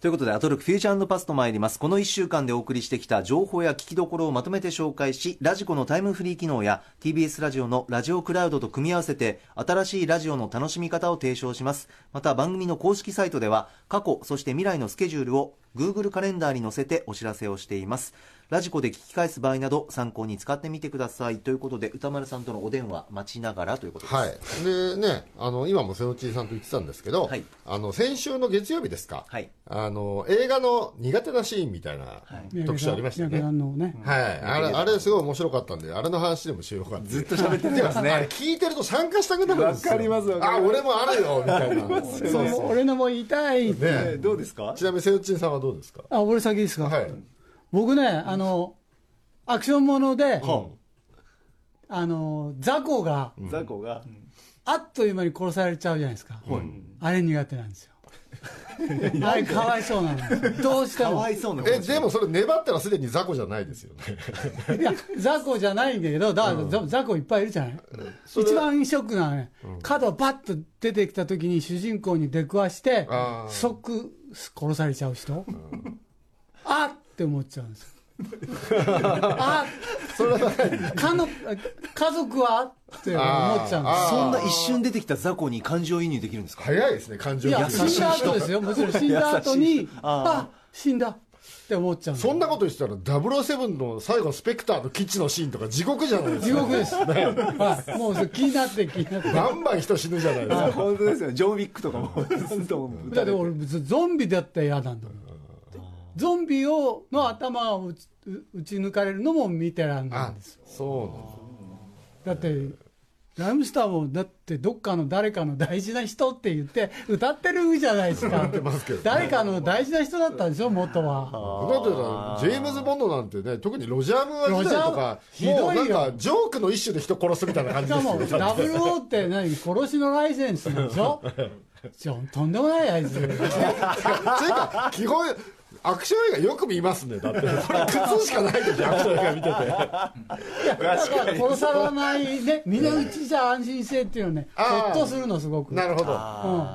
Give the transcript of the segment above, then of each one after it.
ということで、アトロクフューチャーパスト参ります。この1週間でお送りしてきた情報や聞きどころをまとめて紹介し、ラジコのタイムフリー機能や TBS ラジオのラジオクラウドと組み合わせて、新しいラジオの楽しみ方を提唱します。また番組の公式サイトでは、過去、そして未来のスケジュールを Google カレンダーに載せてお知らせをしています。ラジコで聞き返す場合など参考に使ってみてください。ということで、歌丸さんとのお電話待ちながらということです。はい、でね、あの今も瀬野千さんと言ってたんですけど、はい。あの先週の月曜日ですか、はい。あの映画の苦手なシーンみたいな特集ありましたよね。ね。はい、あれあれすごい面白かったんで、あれの話でもしようかってずっと喋ってますね。あれ聞いてると参加したくなるんですよ。わかりますわかります。あ、俺もあるよみたいな。そうそう俺のも言いたいって、ね。どうですか？ちなみに瀬野千さんはどうですか？あ俺先ですか、はい。僕ねあのアクションもので、あの雑魚がザコが？あっという間に殺されちゃうじゃないですか、あれ苦手なんですよ。あれかわいそうなんですよ。どうしても。かわいそうなえでもそれ粘ったらすでに雑魚じゃないですよね。いや雑魚じゃないんだけどだから、ざ雑魚いっぱいいるじゃない、一番ショックなのはね、角バッと出てきた時に主人公に出くわして即殺されちゃう人、あっ！って思っちゃうんですよ。あそれはかの家族は？って思っちゃうんですそんな一瞬出てきた雑魚に感情移入できるんですか？早いですね感情いやが。死んだ後ですよ。もちろん死んだ後に あ死んだって思っちゃうんですそんなこと言ってたら007の最後のスペクターの基地のシーンとか地獄じゃないですか。地獄です、はい、もうそれ気になって気になってバンバン人死ぬじゃないですか。本当ですよ。ジョン・ウィックとかも。だって俺別にゾンビだったら嫌なんだもんゾンビをの頭を打ち打ち抜かれるのも見てらんないあんですよ、そうだってライムスターもだってどっかの誰かの大事な人って言って歌ってるじゃないですか。誰かの大事な人だったんでしょ元は。だってジェームズ・ボンドなんてね特にロジャー・ムーア時代とかひどいジョークの一種で人殺すみたいな感しかもじですよ。ね ダブルオーって何？殺しのライセンスなんでしょ？とんでもないあいつ というか基本アクション映画よく見ますね。だって。それ苦痛しかないでしょアクション映画見てて。だから殺さないね峰打ちじゃ安心性っていうのねほっとするのすごく。なるほど。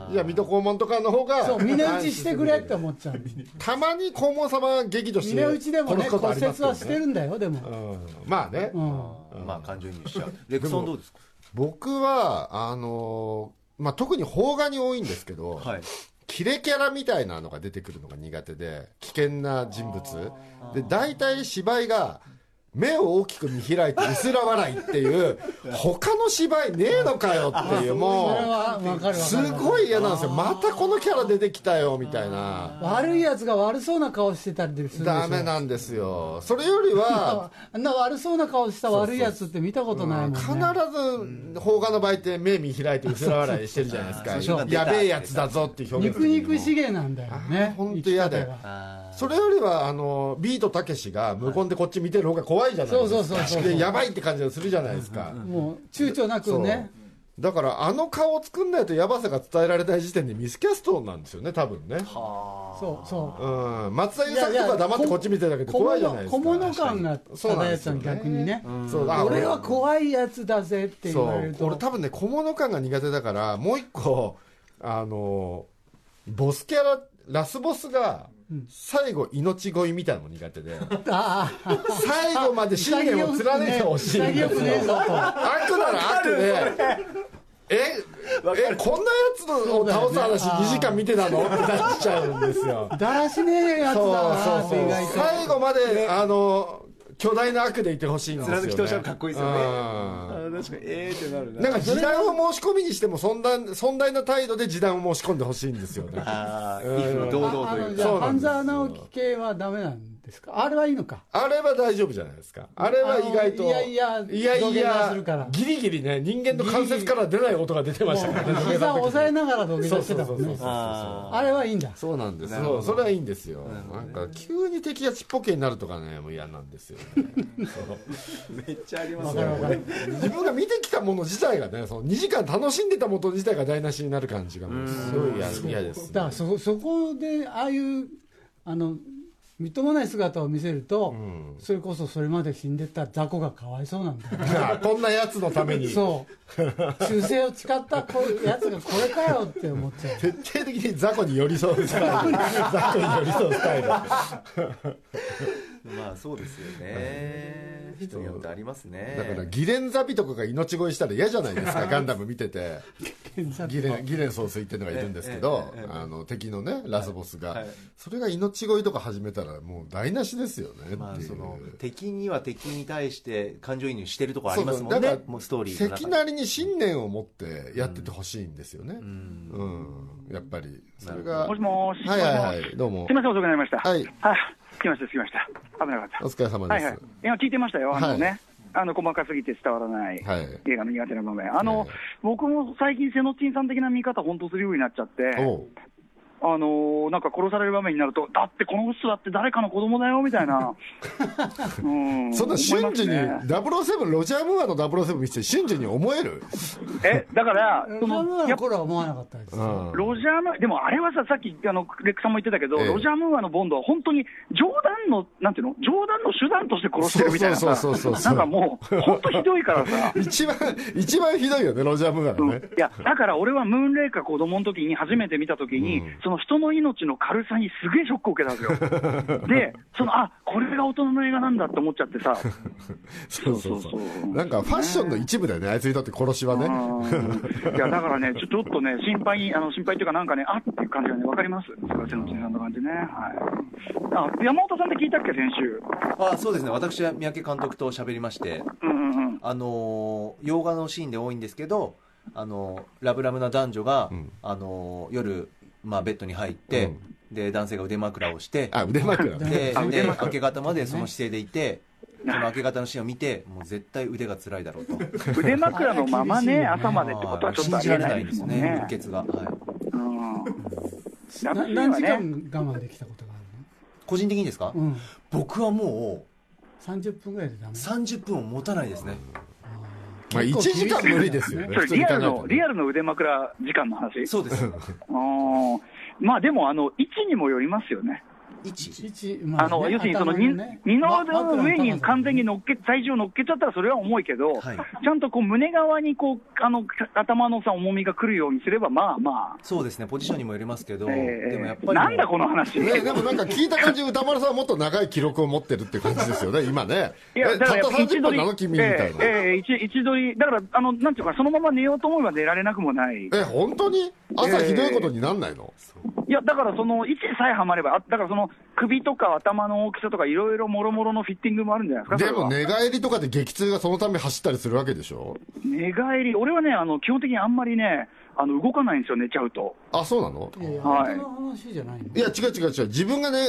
うん。いや水戸黄門とかの方がそう峰打ちしてくれって思っちゃう。たまに黄門様激怒して峰打ちでもね骨折はしてるんだよでも、うん。まあね。うん。まあ感情移入しちゃう。レクソンどうですか？僕はあのーまあ特に邦画に多いんですけどはい。キレキャラみたいなのが出てくるのが苦手で危険な人物。で大体芝居が目を大きく見開いて薄ら笑いっていう他の芝居ねえのかよっていうもうすごい嫌なんですよ。またこのキャラ出てきたよみたいな。悪いやつが悪そうな顔してたりするダメなんですよ。それよりはあん な悪そうな顔した悪いやつって見たことないもんね。必ず邦画の場合って目見開いて薄ら笑いしてるじゃないですか。やべえやつだぞっていう表現。肉肉しげなんだよね。本当嫌だよ。生き方が。あそれよりはあのビートたけしが無言でこっち見てる方が怖いじゃないですか。そうそうそうそうでやばいって感じがするじゃないですか。もう躊躇なくね。だからあの顔を作んないとやばさが伝えられない時点でミスキャストなんですよね多分ね。そうそう。うん。松田優作とか黙ってこっち見てるだけで怖いじゃないですか。小物感がそうちよね逆にね。そうあ俺は怖いやつだぜって言われると。俺多分ね小物感が苦手だからもう一個あのボスキャララスボスが最後命乞いみたいなのも苦手で。最後まで信念を貫いてほしいんですよ。潔くねえぞと。悪なら悪で。ええこんなやつのを倒す話2時間見てたの？ってなっちゃうんですよ。だらしねえやつそうだなそうそう。って意外と。最後まであの巨大な悪でいてほしいんですよ、ね、貫き通したらかっこいいですよね。うん。あ確かにええってなるな。んか示談を申し込みにしてもそんな 尊大な態度で示談を申し込んでほしいんですよね。ああ、威風堂々ああというか。のじゃあそうなんです。半沢直樹系はダメなんですか？あれはいいのか。あれは大丈夫じゃないですか。あれは意外といやいやいやいやするから。ギリギリね人間の関節から出ない音が出てましたからね膝を押さえながら土下座してたもんね。ああれはいいんだ。そうなんですそうそれはいいんですよ。なんか急に敵がちっぽけになるとかねもう嫌なんですよ めっちゃありますわかるわかる。自分が見てきたもの自体がねその2時間楽しんでたもの自体が台無しになる感じがもうすごい嫌嫌ですだからそそこでああいうあのみっともない姿を見せると、ん。それこそそれまで死んでた雑魚がかわいそうなんだよね。こんなやつのために。そう。忠誠を誓ったこういうやつがこれかよって思っちゃう。徹底的に雑魚に寄り添うスタイル。雑魚に寄り添うスタイル まあそうですよね。人によってありますね。だからギレンザビとかが命乞いしたら嫌じゃないですか ガンダム見てて。ギレンギレン総帥っていうのがいるんですけど、あの敵のねラスボスが、はい。それが命乞いとか始めたらもう台無しですよねっていう、まあその敵には敵に対して感情移入してるとこありますもんね。からもうストーリーの中関なりに信念を持ってやっててほしいんですよね。ううん、んやっぱり。それがもしもーし。はいはいはもしもしい。どうも。すみません、遅くなりました。はい。あ、着きました、着きました。危なかった。お疲れ様ですはいはい。今聞いてましたよ、あのね。はいあの、細かすぎて伝わらない。はい映画の苦手な場面。あの、ええ僕も最近、セノチンさん的な見方、本当するようになっちゃって、あのーなんか殺される場面になると、だってこの人だって誰かの子供だよみたいな、うん。そんな瞬時に、思いますね。007ロジャー・ムーアの007見てて瞬時に思える、え、だから、そそのの、やっぱ頃は思わなかったです、うん。ロジャームーでもあれはさ、さっきあのレックさんも言ってたけど、ええ。ロジャー・ムーアのボンドは本当に冗談の、なんていうの、冗談の手段として殺してるみたいな。さ、そうそうそうそう。なんかもう、本当ひどいからさ。一番一番ひどいよねロジャー・ムーアうん、いのね、や、だから俺はムーンレイカー子供の時に初めて見た時に、うんその人の命の軽さにすげえショックを受けたんですよ。で、その、あ、これが大人の映画なんだって思っちゃってさ。そうそうそうなんかファッションの一部だよねあいつにとって殺しはねうんいや、だからね、ちょちょっとね、心配に、あの心配っていうか、なんかね、あっていう感じがね、わかります。瀬野さんの感じね。はい。あ、山本さんって聞いたっけ、先週？あそうですね私は三宅監督と喋りましてうんうんうん。あのー洋画のシーンで多いんですけどあのーラブラブな男女が、うんあのー夜、まあ、ベッドに入って、で男性が腕枕をしてあ腕枕ねで で枕。明け方までその姿勢でいて、その明け方のシーンを見てもう絶対腕が辛いだろうと。腕枕のままね、朝までってことはちょっとありえないですね。信じられないですね。血が、はい、うん。何時間我慢できたことがあ個人的にですか、僕はも30分ぐらいでダメ。う30分を持たないですねまあ1時間無理ですよね。それリアルの、リアルの腕枕時間の話。そうです。まあでも、あの、位置にもよりますよね。1一まあの、ね要するにその二のま腕の上に完全に乗っけ、体重を乗っけちゃったらそれは重いけど、はい。ちゃんとこう胸側にこう、あの、頭のさ、重みが来るようにすれば、まあまあ、そうですね。ポジションにもよりますけど、えでもやっぱー、りなんだこの話。ね、でもなんか聞いた感じ、歌丸さんはもっと長い記録を持ってるって感じですよね、今ね。いや、えたっただからやっぱ30分なの君みたいな。ええええ一一撮り、だから、あの、なんていうか、そのまま寝ようと思えば寝られなくもない。え、本当に？朝ひどいことになんないの、いや、だからその位置さえはまれば、あだからその首とか頭の大きさとか、いろいろもろもろのフィッティングもあるんじゃないですか、でも寝返りとかで激痛がそのため走ったりするわけでしょ？寝返り、俺はね、あの基本的にあんまりね、あの動かないんですよ、寝ちゃうと。あ、そうなの？はい。いや、違う違う違う。自分がね、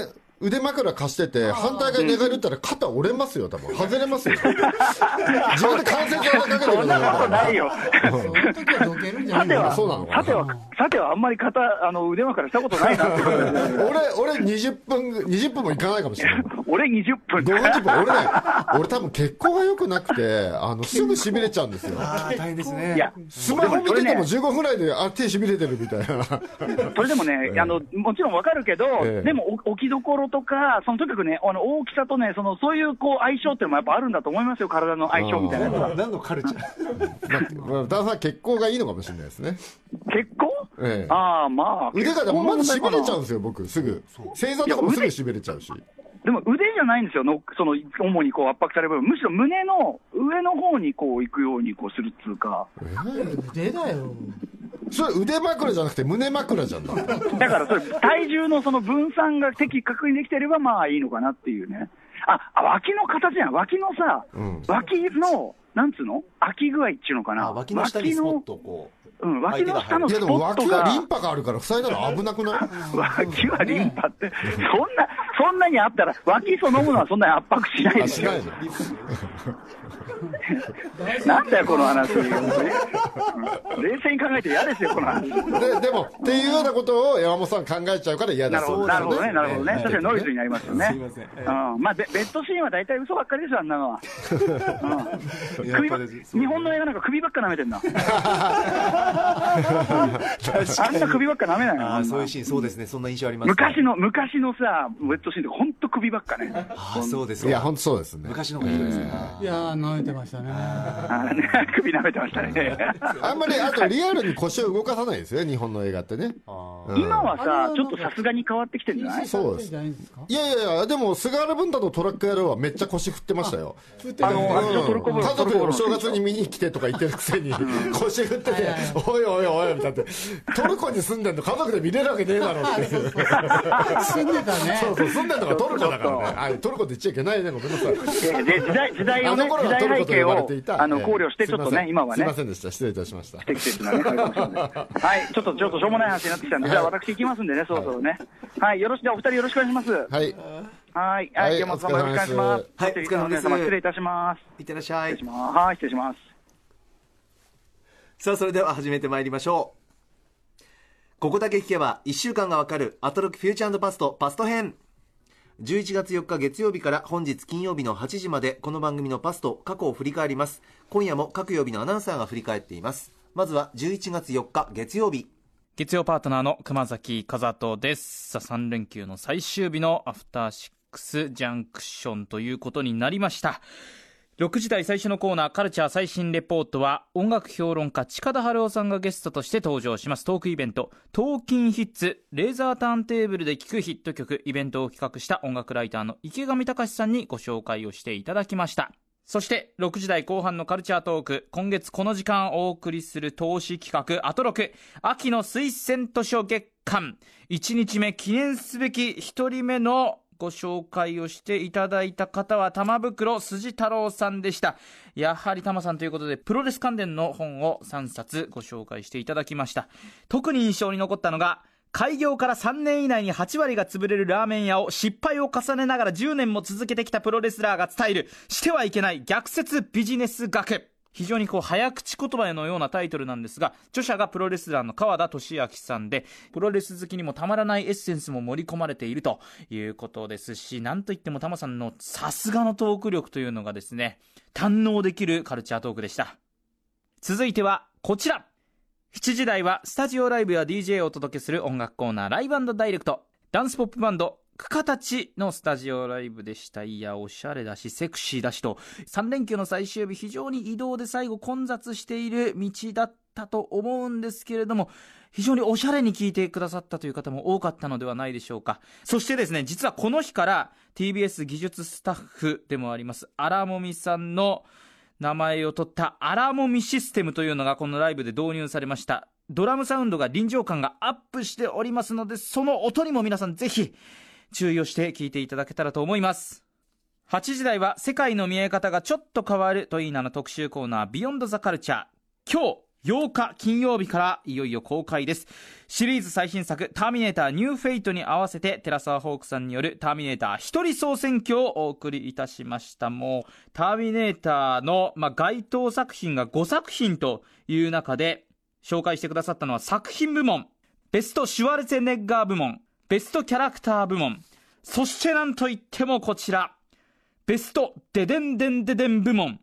腕枕貸してて、反対側に寝返り打ったら肩折れますよ、多分。外れますよ。自分で関節技かけてそんなことないよ。そういう時はどけるんじゃないさては、そうなのさては、さてはあんまり肩、あの腕枕したことないな 俺、俺20分、20分もいかないかもしれない。俺20分5、40分。俺ね、俺多分血行が良くなくて、あの、すぐ痺れちゃうんですよ。ああ大変ですねいや、スマホ見ててもでも15分ぐらいで、あ、手痺れてるみたいな。それでもね、あのもちろんわかるけど、ええでもお置きどころとか、そのとにかくね、あの大きさとね、そのそういうこう相性っていうのもやっぱあるんだと思いますよ、体の相性みたいな。何のカルチャー？まあ、まあ、旦さん血行がいいのかもしれないですね。結構、ええああ、まあ、腕がでもまず痺れちゃうんうですよ、僕、すぐ。正座とかもすぐ痺れちゃうし。でも腕じゃないんですよ、のその主にこう圧迫される部分、むしろ胸の上の方にこう行くようにこうするっつうか、腕だよ。それ腕枕じゃなくて胸枕じゃんだ。だからそれ、体重のその分散が的確にできてれば、まあいいのかなっていうね。あ、あ脇の形じゃん、脇のさ、うん。脇の、なんつうの？空き具合っていうのかな。あ脇の下にスポッとこううん、脇の下のいやでもスポットが、脇はリンパがあるから塞いだら危なくない？脇はリンパって、そんな、そんなにあったら、脇そのものはそんなに圧迫しないあ、ですよ。し なんだよ、この話。うん。冷静に考えて嫌ですよ、この話。ででもっていうようなことを山本さん考えちゃうから嫌ですよ。なるほど。ね、なるほどね。ええ。確かにノイズになりますよね。すいません。ええ。うん。まあ、ベベッドシーンは大体嘘ばっかりですよ、あんなのは。日本の映画なんか首ばっか舐めてんな。あんな首ばっか舐めないの。あそういうシーンそうですね。そんな印象ありますね。昔の、昔のさ、ベッドシーンって本当首ばっかね。ああそうですか。いや本当そうですね。昔の方がひどいですね。いやー、舐めてましたね。首舐めてましたね。あんまりあとリアルに腰を動かさないですよね日本の映画ってね。うん。今はさちょっとさすがに変わってきてるんじゃない？そうです。いやいやいやでも菅原文太とトラック野郎はめっちゃ腰振ってましたよ。あの、うん。家族でお正月に見に来てとか言ってるくせに腰振ってて「おいおいおい」みたいなトルコに住んでんの家族で見れるわけねえだろっていう。住んでたね。そうそう住んでんのがトルコだからね。あトルコって言っちゃいけないねごめんなさい。時代時代をねあの、頃時はトルコと代背景をあの考慮して、ちょっとね、今はね。すいま、せんでした失礼いたしました。不適切なね、はい、ちょっと、ちょっとしょうもない話になってきたんで、じゃあ私行きますんでね、そろそろね。はい、よろしく、じゃあお二人よろしくお願いします。はい。はい、ははい。い、山本さんもよろしくお願いします。はい。テレビの皆様失礼いたします。いってらっしゃい。失礼します。はい、失礼します。さあそれでは始めてまいりましょう。ここだけ聞けば1週間がわかるアトロックフューチャーパストパスト編11月4日月曜日から本日金曜日の8時までこの番組のパスと過去を振り返ります今夜も各曜日のアナウンサーが振り返っていますまずは11月4日月曜日月曜パートナーの熊崎和人です。さあ、3連休の最終日のアフターシックスジャンクションということになりました。6時台最初のコーナーカルチャー最新レポートは音楽評論家近田春夫さんがゲストとして登場します。トークイベント「トーキンヒッツレーザーターンテーブルで聴くヒット曲」イベントを企画した音楽ライターの池上隆さんにご紹介をしていただきました。そして6時台後半のカルチャートーク今月この時間お送りする投資企画アトロク秋の推薦図書月間。1日目記念すべき1人目のご紹介をしていただいた方は玉袋筋太郎さんでした。やはり玉さんということでプロレス関連の本を3冊ご紹介していただきました。特に印象に残ったのが開業から3年以内に8割が潰れるラーメン屋を失敗を重ねながら10年も続けてきたプロレスラーが伝えるしてはいけない逆説ビジネス学。非常にこう早口言葉のようなタイトルなんですが著者がプロレスラーの川田俊明さんでプロレス好きにもたまらないエッセンスも盛り込まれているということですしなんといってもタマさんのさすがのトーク力というのがですね堪能できるカルチャートークでした。続いてはこちら。7時台はスタジオライブや DJ をお届けする音楽コーナーライブダイレクト。ダンスポップバンドクカたちのスタジオライブでした。いやおしゃれだしセクシーだしと。3連休の最終日非常に移動で最後混雑している道だったと思うんですけれども非常におしゃれに聞いてくださったという方も多かったのではないでしょうか。そしてですね実はこの日から TBS 技術スタッフでもあります荒もみさんの名前を取ったアラモミシステムというのがこのライブで導入されました。ドラムサウンドが臨場感がアップしておりますのでその音にも皆さんぜひ注意をして聞いていただけたらと思います。8時台は世界の見え方がちょっと変わるといいなの特集コーナービヨンドザカルチャー今日8日金曜日からいよいよ公開です。シリーズ最新作「ターミネーターニューフェイト」に合わせてテラサーホークさんによる「ターミネーター一人総選挙」をお送りいたしました。もうターミネーターの、まあ、該当作品が5作品という中で紹介してくださったのは作品部門。ベストシュワルツェネッガー部門。ベストキャラクター部門。そしてなんといってもこちら。ベストデデンデンデデン部門。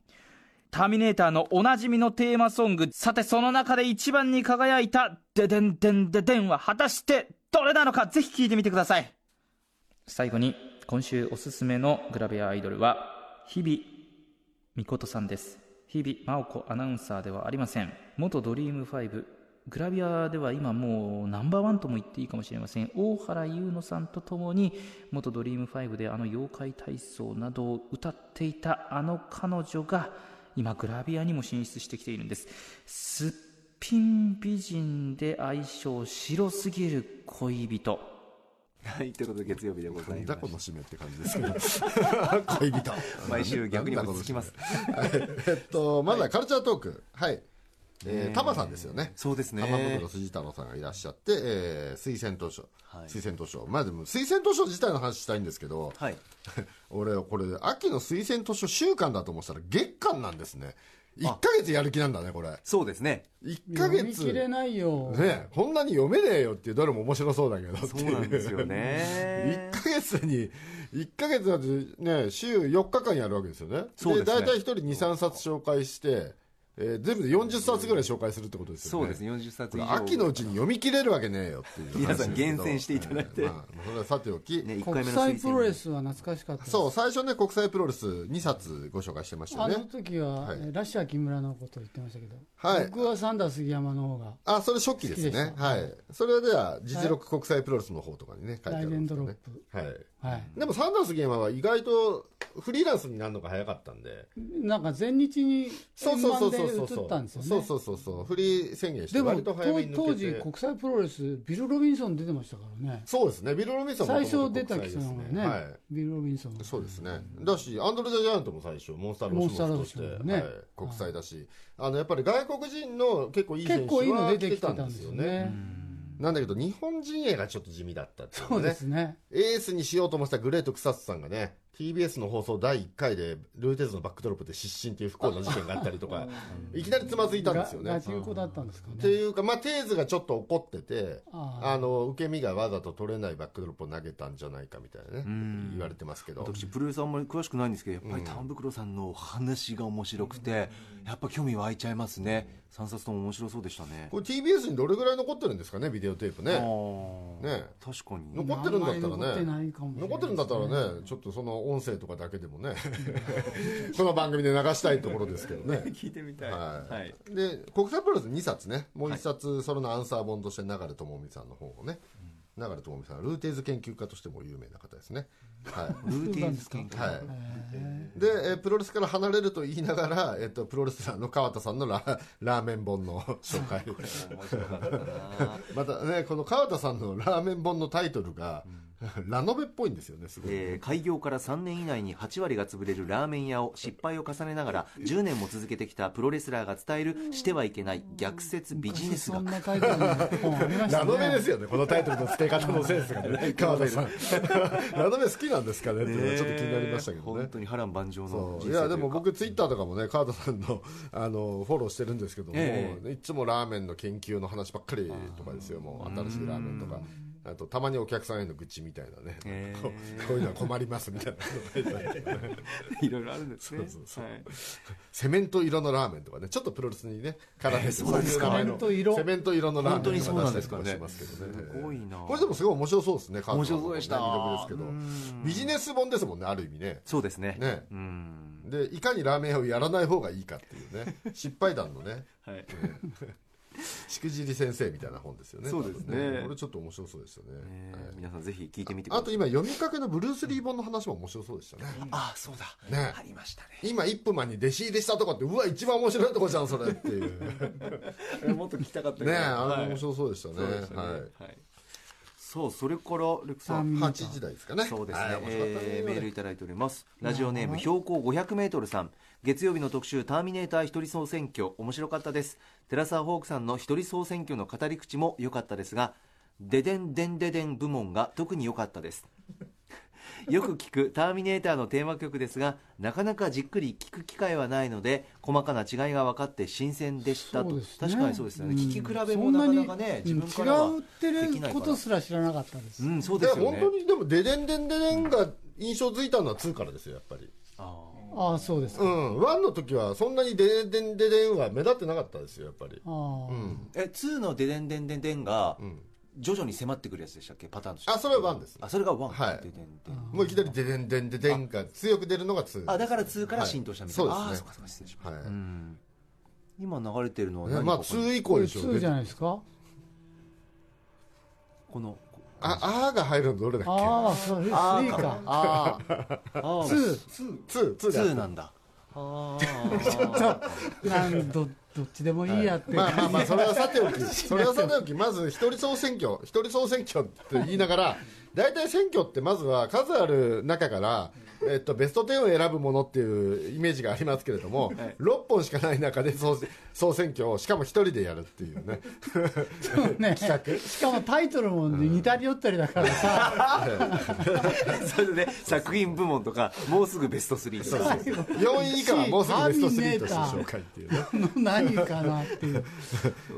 ターミネーターのおなじみのテーマソング。さてその中で一番に輝いた。デデンデンデデンは果たしてどれなのか？ぜひ聴いてみてください。最後に今週おすすめのグラビアアイドルは日々美琴さんです。日々真央子アナウンサーではありません。元ドリーム5グラビアでは今もうナンバーワンとも言っていいかもしれません。大原優乃さんとともに元ドリーム5であの妖怪体操などを歌っていたあの彼女が今グラビアにも進出してきているんです。すっぴん美人で愛称白すぎる恋人。はいということで月曜日でござないんだこますの締めって感じですけど。恋人。毎週逆に落ち着きます。えっとまずはカルチャートーク。はいえー、タマさんですよね。そうですね玉袋筋太郎さんがいらっしゃって、えー、推薦図書。はい推薦図書。まあでも、推薦図書自体の話したいんですけど、はい 俺、これ、秋の推薦図書週間だと思ってたら月間なんですね。1ヶ月やる気なんだね、これ。そうですね1ヶ読み月。切れないよ。ねこんなに読めねえよっていうどれも面白そうだけどってそいうなんですよね 1ヶ月に1ヶ月だってね週4日間やるわけですよねそうですね大体1人23冊紹介して、えー全部で40冊ぐらい紹介するってことですよね。そうですね。40冊以上。秋のうちに読み切れるわけねえよっていう皆さん厳選していただいて。まあ、それはさておき、ね、1回国際プロレスは懐かしかったそう最初ね国際プロレス2冊ご紹介してましたあの時は、はい。えーラッシャー木村のことを言ってましたけど、はい。僕はサンダー杉山の方があそれ初期ですね。はい。それでは実力国際プロレスの方とかにね書いてあるんですよドロッねプ、はいはい、でもサンダースゲーマーは意外とフリーランスになるのが早かったんで。なんか全日にそうそうそうそう円そう満で移ったんですよね。そうそうそうそう。フリー宣言して割と早めに抜けて。当当時国際プロレスビル・ロビンソン出てましたからね。そうですね。ビル・ロビンソンも最元々初出た国際人なのがね、はい。ビル・ロビンソン。そうですね。だしアンドレ・ザ・ジャイアントも最初モンスター・ローシモフとして、ね。はい、国際だし、あのやっぱり外国人の結構いい選手結構いいのは出てきたんですすよねなんだけど日本人映がちょっと地味だったっていうそうねですね。エースにしようと思ってたグレート草津さんがね TBS の放送第1回でルー・テーズのバックドロップで失神っていう不幸な事件があったりとかいきなりつまずいたんですよね。ったんですかね。っていうか、まあ、テーズがちょっと怒ってて、ああの受け身がわざと取れないバックドロップを投げたんじゃないかみたいなね、言われてますけど、私プロレスあんまり詳しくないんですけどやっぱり丹袋さんの話が面白くて、やっぱ興味湧いちゃいますね。3冊とも面白そうでしたね。これ TBS にどれぐらい残ってるんですかね、ビデオテープあね。ー。ね。確かに。残ってるんだったらね。残ってるんだったらねちょっとその音声とかだけでもね。この番組で流したいところですけどね。聞いてみたい。はい。はい。で国際プロレス2冊ね。もう1冊それのアンサー本として流智美さんの本をね。流智美さんはルーテーズ研究家としても有名な方ですね。はい。ルーティンズ研究はい、で、えープロレスから離れると言いながら、えっとプロレスラーの川田さんのララーメン本の紹介。面白かったな。またねこの川田さんのラーメン本のタイトルが、ラノベっぽいんですよねすごい、えー開業から3年以内に8割が潰れるラーメン屋を失敗を重ねながら10年も続けてきたプロレスラーが伝えるしてはいけない逆説ビジネス学。そんなタイトルの本ありましたね。ラノベですよねこのタイトルの付け方のセンスがね。川田さん。ラノベ好きなんですかねっていうのはちょっと気になりましたけどね。本当に波乱万丈のいやでも僕ツイッターとかもね川田さんのあのフォローしてるんですけども、え。いつもラーメンの研究の話ばっかりとかですよ。もう新しいラーメンとかあとたまにお客さんへの愚痴みたいなね、こうこういうのは困りますみたいないろいろあるんですね。そうそうそう。はい。セメント色のラーメンとかね。ちょっとプロレスにね絡んでそうですか。い名前のセメント色。セメント色のラーメン本当にそうなんですか出したりとかしますけどねすごいな。これでもすごい面白そうですね面白そうでした。魅力ですけど。ビジネス本ですもんねある意味ね。そうですね。ね。うん。でいかにラーメン屋をやらない方がいいかっていうね。失敗談のね。はい しくじり先生みたいな本ですよね。そうですね。これちょっと面白そうですよね、皆さんぜひ聞いてみてください。あと今読みかけのブルース・リー本の話も面白そうでしたね。あそうだ。ね。ありましたね。今イップマンに弟子入りしたとこってうわ一番面白いとこじゃんそれっていう。ね もっと聞きたかったえあれ面白そうでしたね,、はい。はい。そうそれからレクさん。8時台ですかね。そうですね、メールいただいております。ラジオネーム標高500メートルさん月曜日の特集ターミネーター一人総選挙。面白かったです。寺澤ホークさんの一人総選挙の語り口も良かったですがデデンデンデデン部門が特に良かったです。よく聞くターミネーターのテーマ曲ですがなかなかじっくり聞く機会はないので細かな違いが分かって新鮮でしたと、そうですね。確かにそうですよね、ん。聞き比べもなかなかねそん自分からはうん違うってできないから。ることすら知らなかったです、うんそうでですよね。本当にでもデデンデンデデンが印象づいたのは2からですよやっぱり。あああそうですか、うん。1の時はそんなにデデンデンデデンは目立ってなかったですよやっぱり。ああ、うん。ーえ2のデデンデンデンデンがん。徐々に迫ってくるやつでしたっけ？パターンとして。あそれは1です。あそれが1はい。デデンデンもういきなりデデンデンデデンが強く出るのが2あだから2から浸透したみたいな、はいそうですねあーそうかそうか失礼しました、はいうん今流れてるのはねまあ何かこの2以降でしょう2じゃないですかこのああーが入るのどれだっああそれ3か。あーあー。2け2 22なんだ。あー。なんどどっちでもいいやって、まあまあまあそれはさておき。それはさておき。まず一人総選挙。一人総選挙って言いながら大体選挙ってまずは数ある中から、えっと、ベスト10を選ぶものっていうイメージがありますけれども、6本しかない中で総総選挙をしかも一人でやるっていうね。ね。しかもタイトルも似たり寄ったりだからさ、それでね作品部門とかもうすぐベスト3とか4位以下はもうすぐベスト3として紹介っていうね。何かなっていう。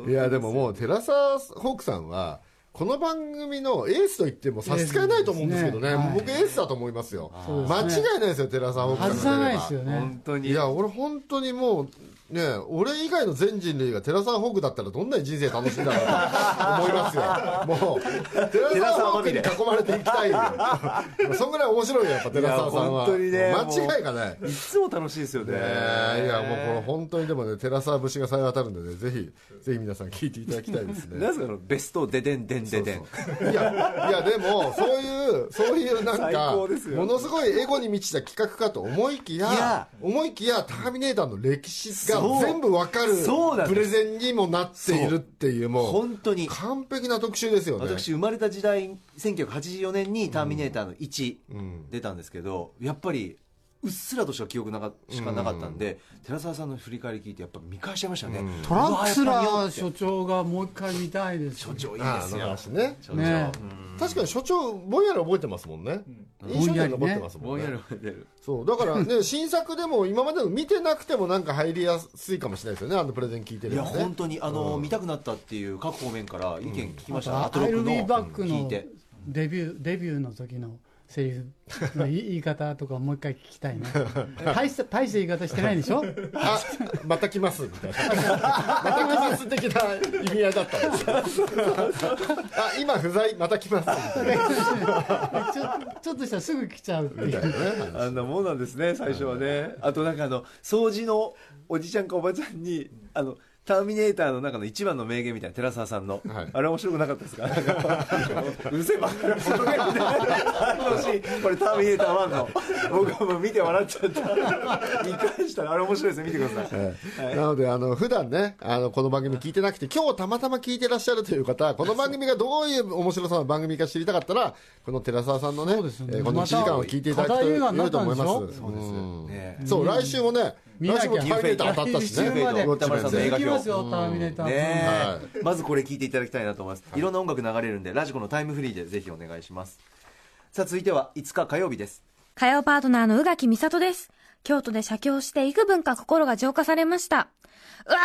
いやでももう寺澤ホークさんはこの番組のエースと言っても差し支えないと思うんですけどね。ね。僕エースだと思いますよ。間違いないですよ寺さん外さないですよね。本当にいや俺本当にもうね俺以外の全人類が寺澤ホークだったらどんなに人生楽しいんだろうと思いますよ。もう寺澤ホークに囲まれていきたいよ。そんぐらい面白いよやっぱ寺澤さんは。本当にね間違いがない。いつも楽しいですよね。ねえいやもうこの本当にでもね寺澤節がさえ渡るんでねぜひぜひ皆さん聞いていただきたいですね。ベストデデンデンデデンいやいやでもそういうそういうなん最かものすごいエゴに満ちた企画かと思いきや。思いきやターミネーターの歴史が全部わかるプレゼンにもなっているっていうもう本当に。完璧な特集ですよね。私生まれた時代1984年に「ターミネーター」の1うん出たんですけどやっぱりうっすらとした記憶なかしかなかったんで、寺澤さんの振り返り聞いてやっぱ見返しちゃいましたね、トランクスラー所長がもう一回見たいです。所長いいですよ。話ね。所長。ね確かに所長ぼんやり覚えてますもんね。印象には残ってますもんね。ぼんやり覚えてる。そう。だからね 新作でも今までの見てなくてもなんか入りやすいかもしれないですよね。あのプレゼン聞いていやるばね本当にあの、見たくなったっていう各方面から意見聞きました、あと、アトロックのデビュー、デビューの時のセリフの言い言い方とかもう一回聞きたいな。大した、大した言い方してないでしょ？あまた来ますみたいな。また来ます的な意味合いだったんですよあ今不在また来ますみたいな。ち ょちょっとしたらすぐ来ちゃうっていう。あんなもんなんですね最初はね。あとなんかあの掃除のおじちゃんかおばちゃんにあのターミネーターの中の一番の名言みたいな寺澤さんの、はい。あれ面白くなかったですか？なんか うるせえばっかりみたいなあのシーンこれターミネーター1の。僕はもう見て笑っちゃった。見返したらあれ面白いですよ。見てください、はい。なのであの普段ねあのこの番組聞いてなくて今日たまたま聞いてらっしゃるという方この番組がどういう面白さの番組か知りたかったらこの寺澤さんのねそうですよね。えーこの1時間を聞いていただくとまた課な良いとったんでしょ思いますそうですんね。そう来週もね見なきゃ。来週もターミネーター当たったしね。歌丸さんの映画行きますよ、ターミネーター。ねえ、はまずこれ聞いていただきたいなと思います、い、ろんな音楽流れるんでラジコのタイムフリーでぜひお願いします。さあ続いては5日火曜日です。火曜パートナーの宇垣美里です。京都で写経して幾分か心が浄化されました。うわ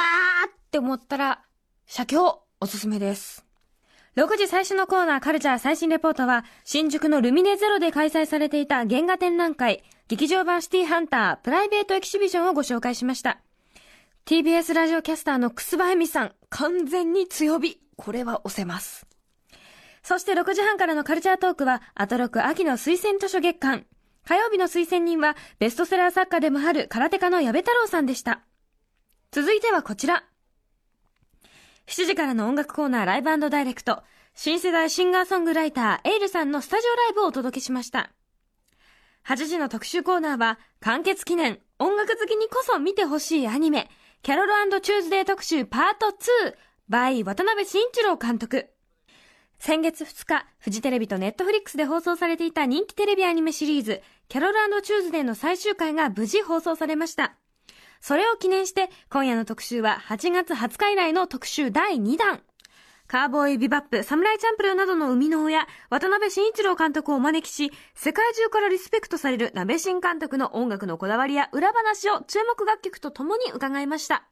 ーって思ったら、写経おすすめです。6時最初のコーナーカルチャー最新レポートは、新宿のルミネゼロで開催されていた原画展覧会、劇場版シティハンタープライベートエキシビジョンをご紹介しました。TBS ラジオキャスターの楠葉恵美さん、完全に強火。これは押せます。そして6時半からのカルチャートークは、アトロク秋の推薦図書月間。火曜日の推薦人は、ベストセラー作家でもある空手家の矢部太郎さんでした。続いてはこちら。7時からの音楽コーナーライブダイレクト。新世代シンガーソングライター、エイルさんのスタジオライブをお届けしました。8時の特集コーナーは、完結記念、音楽好きにこそ見てほしいアニメ、キャロルチューズデー特集パート2、by 渡辺慎一郎監督。先月2日、フジテレビとネットフリックスで放送されていた人気テレビアニメシリーズ、キャロルチューズデーの最終回が無事放送されました。それを記念して、今夜の特集は8月20日以来の特集第2弾。カーボーイビバップ、サムライチャンプルーなどの生みの親、渡辺慎一郎監督をお招きし、世界中からリスペクトされる鍋新監督の音楽のこだわりや裏話を注目楽曲とともに伺いました。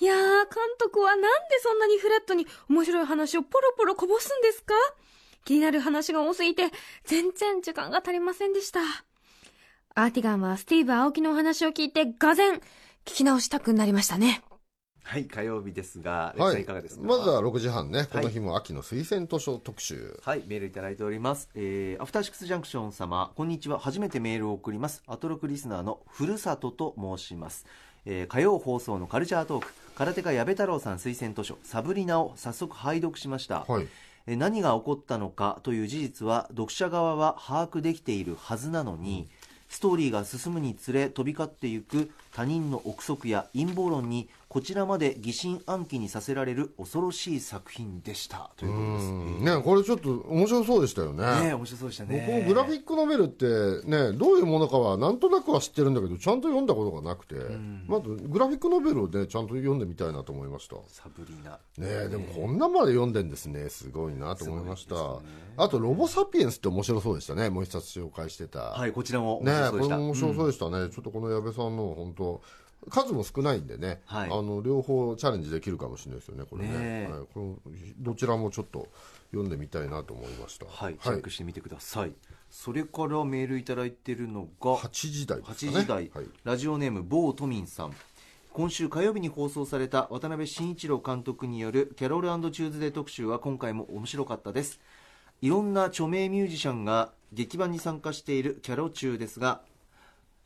いやー、監督はなんでそんなにフラットに面白い話をポロポロこぼすんですか？気になる話が多すぎて、全然時間が足りませんでした。アーティガンはスティーブ・アオキのお話を聞いて、がぜん、聞き直したくなりましたね。はい火曜日ですが、はいいかがですか？まずは6時半ねこの日も秋の推薦図書特集はい、メールいただいております。えー、アフターシックスジャンクション様、こんにちは。初めてメールを送ります。アトロクリスナーのふるさとと申します。えー火曜放送のカルチャートーク、空手家矢部太郎さん推薦図書、サブリナを早速拝読しました。はいえー何が起こったのかという事実は読者側は把握できているはずなのに、ストーリーが進むにつれ飛び交っていく他人の憶測や陰謀論にこちらまで疑心暗鬼にさせられる恐ろしい作品でした。ということです。うん。ねこれちょっと面白そうでしたよね。ね面白そうでしたね。僕もグラフィックノベルってねどういうものかはなんとなくは知ってるんだけどちゃんと読んだことがなくて、まずグラフィックノベルをねちゃんと読んでみたいなと思いました。サブリナ。ねえでもこんなまで読んでんですね。すごいなと思いました、あと「ロボサピエンス」って面白そうでしたね。もう一冊紹介してた、はいこちらも面ね白そうでした、これも面白そうでしたね、ちょっとこの矢部さんの本当数も少ないんでね、はい。あの両方チャレンジできるかもしれないですよねこれね。はい、このどちらもちょっと読んでみたいなと思いました。はい、チェックしてみてください、それからメールいただいてるのが8時台です8かね。時台、はい。ラジオネーム某都民さん。今週火曜日に放送された渡辺慎一郎監督によるキャロルチューズデー特集は今回も面白かったです。いろんな著名ミュージシャンが劇版に参加しているキャロチューですが、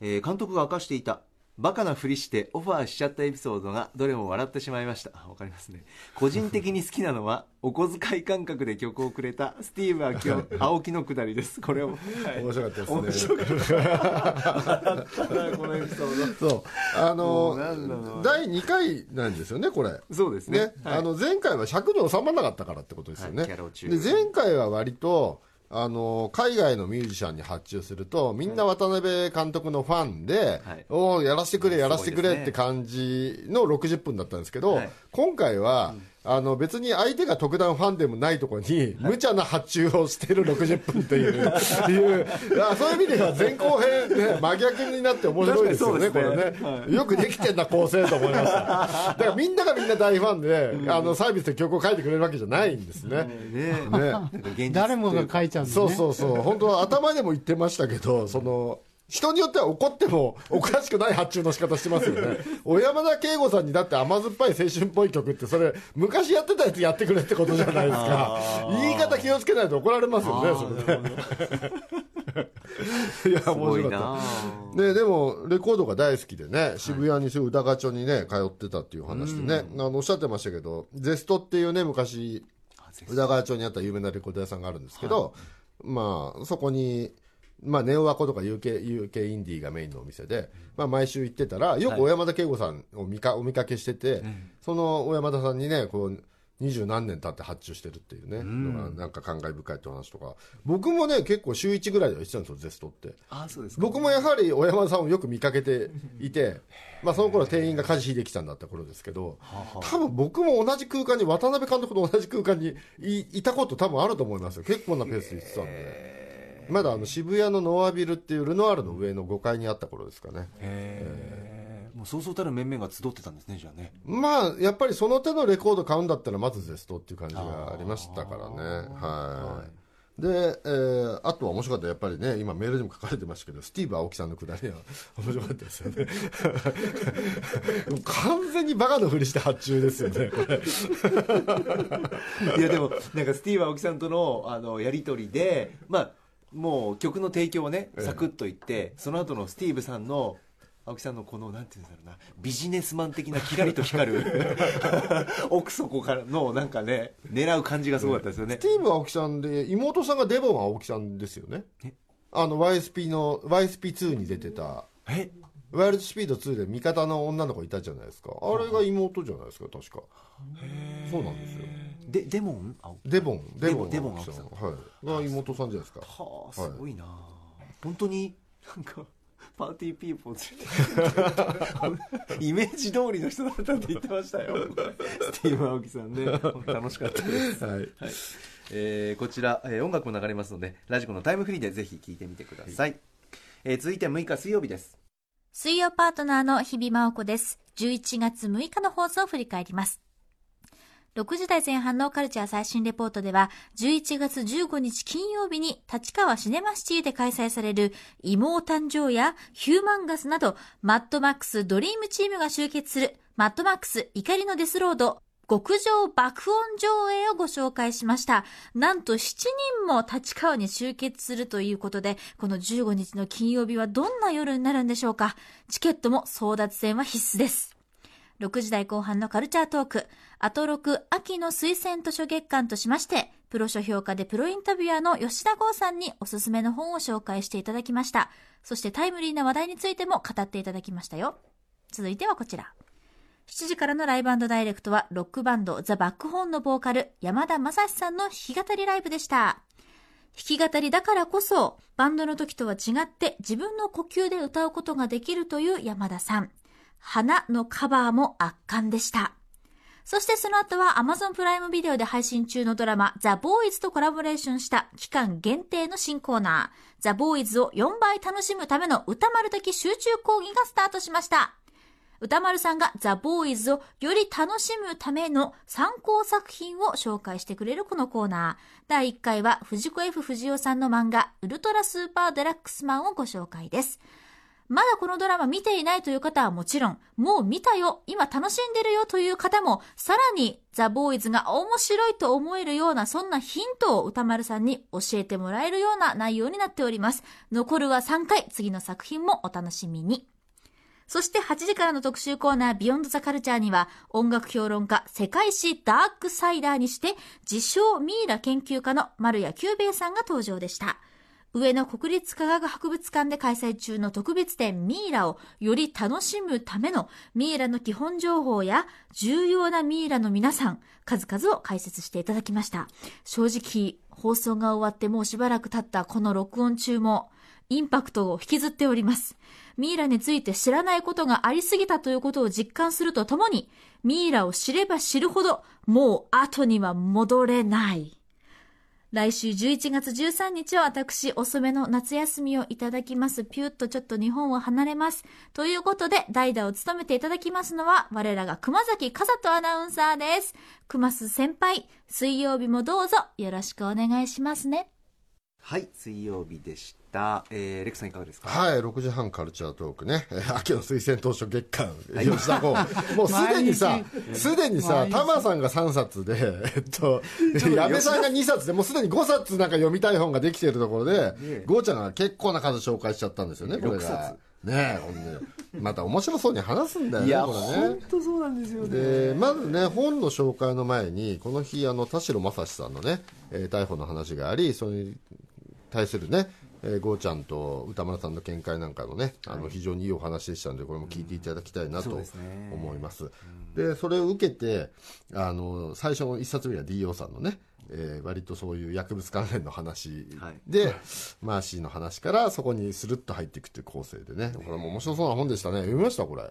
えー監督が明かしていたバカなふりしてオファーしちゃったエピソードがどれも笑ってしまいました。あわかりますね。個人的に好きなのは お小遣い感覚で曲をくれたスティーブ・アキオ青木のくだりです。これを、はい。面白かったですね。面白かった。このエピソードそうあのう第2回なんですよねこれ。そうですね。ね、はい。あの前回は尺に収まらなかったからってことですよね、はいキャロ中で前回は割とあの海外のミュージシャンに発注するとみんな渡辺監督のファンで、はい。おーやらせてくれやらせてくれって感じの60分だったんですけど、はい。今回は、あの別に相手が特段ファンでもないところに、無茶な発注をしてる60分という いうあそういう意味では前後編、ね、真逆になって面白いですよねこれ確かにそうですね、よくできてんな構成と思いました だからみんながみんな大ファンで、あのサービスで曲を書いてくれるわけじゃないんですね。ね誰もが書いちゃうんだそうねそうそう。本当は頭でも言ってましたけどその人によっては怒ってもおかしくない発注の仕方してますよね。小山田圭吾さんにだって甘酸っぱい青春っぽい曲ってそれ昔やってたやつやってくれってことじゃないですか。言い方気をつけないと怒られますよねそれね。いや面白かなった。ね、でもレコードが大好きでね渋谷にそういう歌ガチョにね通ってたっていう話でね、あのおっしゃってましたけどゼストっていうね昔宇田川町にあった有名なレコード屋さんがあるんですけど、まあそこに、まあ、ネオワコとか UK, UK インディーがメインのお店で、まあ、毎週行ってたらよく小山田圭吾さんを見かお見かけしてて、その小山田さんにねこう二十何年経って発注してるっていうね、のがなんか感慨深いって話とか。僕もね結構週1ぐらいでは行ってたんですよゼストって。あそうですか。僕もやはり小山田さんをよく見かけていて、まあ、その頃店員が梶秀樹さんだった頃ですけど多分僕も同じ空間に渡辺監督と同じ空間にいいたこと多分あると思いますよ。結構なペースで行ってたんで。まだあの渋谷のノアビルっていうルノアールの上の5階にあった頃ですかね。へえもうそうそうたる面々が集ってたんですねじゃあね。まあやっぱりその手のレコード買うんだったらまずゼストっていう感じがありましたからね。はい。で、えーあとは面白かったやっぱりね今メールでも書かれてましたけどスティーブ・青木さんのくだりは面白かったですよね。完全にバカのふりして発注ですよねこれ。いやでもなんかスティーブ・青木さんとのあのやり取りでまあもう曲の提供をねサクッと言って、その後のスティーブさんの青木さんのこのなんていうんだろうなビジネスマン的なキラリと光る 奥底からのなんかね狙う感じがすごかったですよね。スティーブ・青木さんで妹さんがデボン青木さんですよね。あの YSP の YSP2 に出てた。え？ワイルドスピード2で味方の女の子いたじゃないですか。あれが妹じゃないですか確か。そうなんですよでデモン？青木デボンデボンデボン青木さん。青はい。が妹さんじゃないですか。はあすごいな、本当になんかパーティーピーポー連れてイメージ通りの人だったって言ってましたよ。スティーブ・青木さんね。楽しかったです。はい。えーこちら、えー音楽も流れますのでラジコのタイムフリーでぜひ聴いてみてください、えー続いて6日水曜日です。水曜パートナーの日比麻音子です。11月6日の放送を振り返ります。6時台前半のカルチャー最新レポートでは、11月15日金曜日に立川シネマシティで開催される妹誕生やヒューマンガスなど、マッドマックスドリームチームが集結するマッドマックス怒りのデスロード極上爆音上映をご紹介しました。なんと7人も立川に集結するということで、この15日の金曜日はどんな夜になるんでしょうかチケットも争奪戦は必須です。6時台後半のカルチャートーク、アトロク秋の推薦図書月間としまして、プロ書評家でプロインタビュアーの吉田剛さんにおすすめの本を紹介していただきました。そしてタイムリーな話題についても語っていただきましたよ。続いてはこちら。7時からのライブダイレクトはロックバンドザ・バックホーンのボーカル山田正史さんの弾き語りライブでした。弾き語りだからこそバンドの時とは違って自分の呼吸で歌うことができるという山田さん。花のカバーも圧巻でした。そしてその後は Amazon プライムビデオで配信中のドラマザ・ボーイズとコラボレーションした期間限定の新コーナーザ・ボーイズを4倍楽しむための歌丸的集中講義がスタートしました。歌丸さんがザ・ボーイズをより楽しむための参考作品を紹介してくれるこのコーナー。第1回は藤子 F 不二雄さんの漫画ウルトラスーパーデラックスマンをご紹介です。まだこのドラマ見ていないという方はもちろん、もう見たよ、今楽しんでるよという方も、さらにザ・ボーイズが面白いと思えるような、そんなヒントを歌丸さんに教えてもらえるような内容になっております。残るは3回、次の作品もお楽しみに。そして8時からの特集コーナービヨンドザカルチャーには音楽評論家世界史ダークサイダーにして自称ミイラ研究家の丸谷久兵衛さんが登場でした。上野国立科学博物館で開催中の特別展ミイラをより楽しむためのミイラの基本情報や重要なミイラの皆さん、数々を解説していただきました。正直、放送が終わってもうしばらく経ったこの録音中も、インパクトを引きずっております。ミイラについて知らないことがありすぎたということを実感するとともに、ミイラを知れば知るほど、もう後には戻れない。来週11月13日は私遅めの夏休みをいただきます。ピューッとちょっと日本を離れます。ということで、代打を務めていただきますのは、我らが熊崎和人アナウンサーです。熊須先輩、水曜日もどうぞよろしくお願いしますね。はい水曜日でした、えー、レクさんいかがですか？はい、6時半カルチャートークね、えー 秋の推薦当初月間、吉田剛、もうすでにさ、すでにさ、タマさんが3冊で、えっと、矢部さんが2冊で、もうすでに5冊なんか読みたい本ができているところで、ゴーちゃんが結構な数紹介しちゃったんですよね、これ6冊。が。ねえ、ほんで。また面白そうに話すんだよね、いやこれね。本。当そうなんですよね。でまずね本の紹介の前にこの日あの田代正史さんのね、えー逮捕の話がありそれに対するねえー、ゴーちゃんと歌丸さんの見解なんかのね、あの非常にいいお話でしたのでこれも聞いていただきたいなと思います、でそれを受けてあの最初の一冊目は DO さんのねえー割とそういう薬物関連の話はい。で、マーシーの話からそこにスルッと入っていくっていう構成でね。これも面白そうな本でしたね。読みましたこれ。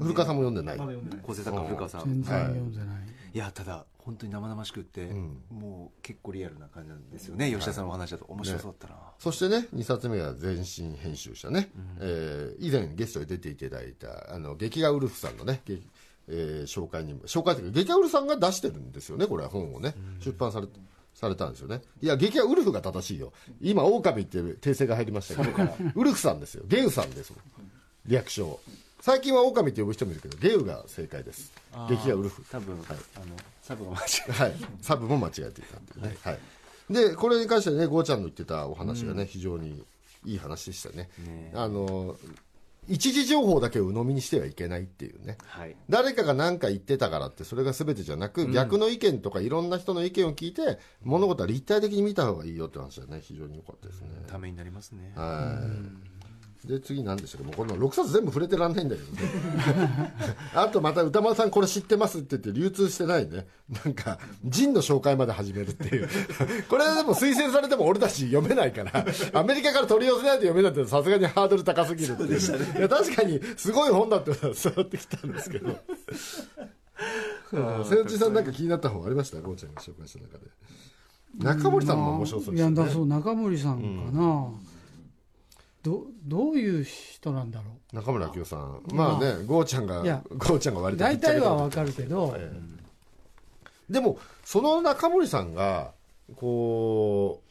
古川さんも読んでない。構成作家古川さん。全然読んでない。いやただ本当に生々しくって、もう結構リアルな感じなんですよね、吉田さんのお話だと面白そうだったな、そしてね2冊目が前身編集者ね、えー以前ゲストで出ていただいたあの劇画ウルフさんのね、げえー紹介にも紹介というか劇画ウルフさんが出してるんですよねこれ本をね、出版されされたんですよね。いや劇画ウルフが正しいよ。今狼って訂正が入りましたけど ウルフさんですよ。ゲウさんです略称最近は狼って呼ぶ人もいるけどゲウが正解です。劇画ウルフ。多分、はい。あのサブが間違えはい、サブも間違えていたんでね、はい、でこれに関してねゴーちゃんの言ってたお話がね、非常にいい話でしたね。ねあの一時情報だけを鵜呑みにしてはいけないっていうね。はい。誰かが何か言ってたからってそれが全てじゃなく、逆の意見とかいろんな人の意見を聞いて物事は立体的に見た方がいいよって話はね。非常に良かったですね、ためになりますね。はいで次何でしたっけ？もうこの6冊全部触れてらんないんだけどね。あとまた歌丸さんこれ知ってますって言って流通してないね。なんかジンの紹介まで始めるっていう。これでも推薦されても俺たち読めないから。アメリカから取り寄せないと読めないってさすがにハードル高すぎるっていう。いや確かにすごい本だって伝わってきたんですけど。うん瀬内さんなんか気になった本ありました？ゴーちゃんが紹介した中で。中森さんも面白そうですよね。いやだそう中森さんかな、どどういう人なんだろ中村明夫さん。まあねゴーちゃんがいやゴーちゃんが割うとぶっちゃけた。大体はわかるけど、ええ。でもその中森さんがこ